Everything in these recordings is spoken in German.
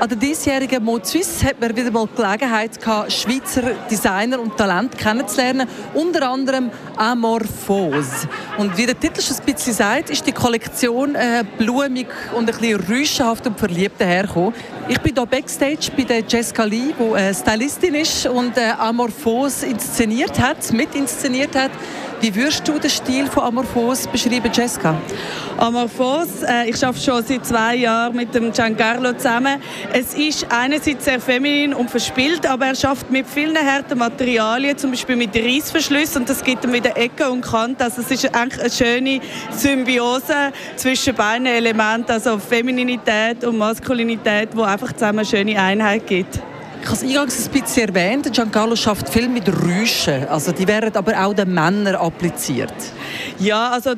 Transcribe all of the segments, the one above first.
An der diesjährigen Mode Suisse hat man wieder mal die Gelegenheit gehabt, Schweizer Designer und Talent kennenzulernen, unter anderem Amorphose. Und wie der Titel schon ein bisschen sagt, ist die Kollektion äh, blumig und ein bisschen rüschenhaft und verliebt dahergekommen. Ich bin hier Backstage bei der Jessica Lee, die äh, Stylistin ist und äh, Amorphose inszeniert hat, mit inszeniert hat. Wie würdest du den Stil von Amorphose beschreiben, Jessica? Amorphos. Äh, ich arbeite schon seit zwei Jahren mit dem Giancarlo zusammen. Es ist einerseits sehr feminin und verspielt, aber er schafft mit vielen harten Materialien, zum Beispiel mit Reissverschlüssen und das gibt ihm wieder Ecke und Kante. Also es ist eigentlich eine schöne Symbiose zwischen beiden Elementen, also Femininität und Maskulinität, wo einfach zusammen eine schöne Einheit gibt. Ich habe es eingangs ein bisschen erwähnt, Giancarlo schafft viel mit Rüschen. Also die werden aber auch den Männern appliziert. Ja, also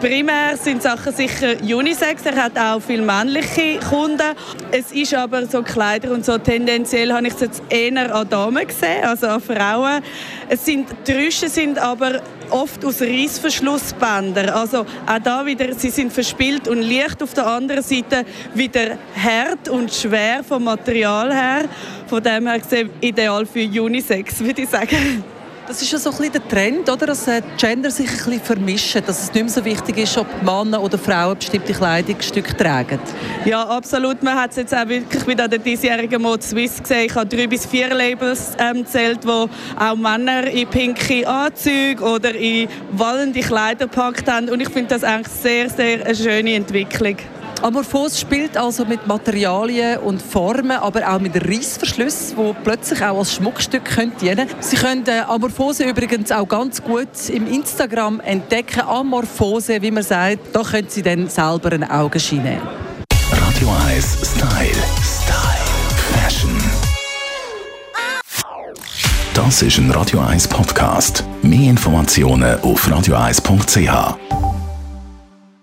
primär sind Sachen sicher Unisex. Er hat auch viele männliche Kunden. Es ist aber so Kleider und so tendenziell habe ich es jetzt eher an Damen gesehen, also an Frauen. Es sind die Rüschen sind aber oft aus Reissverschlussbändern. Also auch da wieder, sie sind verspielt und leicht auf der anderen Seite wieder hart und schwer vom Material her. Von dem her gesehen ideal für Unisex, würde ich sagen. Das ist ja so ein der Trend, oder? dass äh, Gender sich ein bisschen vermischen, dass es nicht mehr so wichtig ist, ob Männer oder Frauen bestimmte Kleidungsstücke tragen. Ja, absolut. Man hat es jetzt auch wirklich wieder an der diesjährigen Mode Swiss gesehen. Ich habe drei bis vier Labels ähm, gezählt, wo auch Männer in pinke Anzüge oder in wallende Kleider gepackt haben. Und ich finde das eigentlich sehr, sehr eine schöne Entwicklung. Amorphos spielt also mit Materialien und Formen, aber auch mit Reissverschlüssen, die plötzlich auch als Schmuckstück können dienen Sie können äh, Amorphose übrigens auch ganz gut im Instagram entdecken. Amorphose, wie man sagt, da können Sie dann selber ein Augenschein nehmen. Radio 1 Style. Style. Fashion. Das ist ein Radio 1 Podcast. Mehr Informationen auf radio1.ch.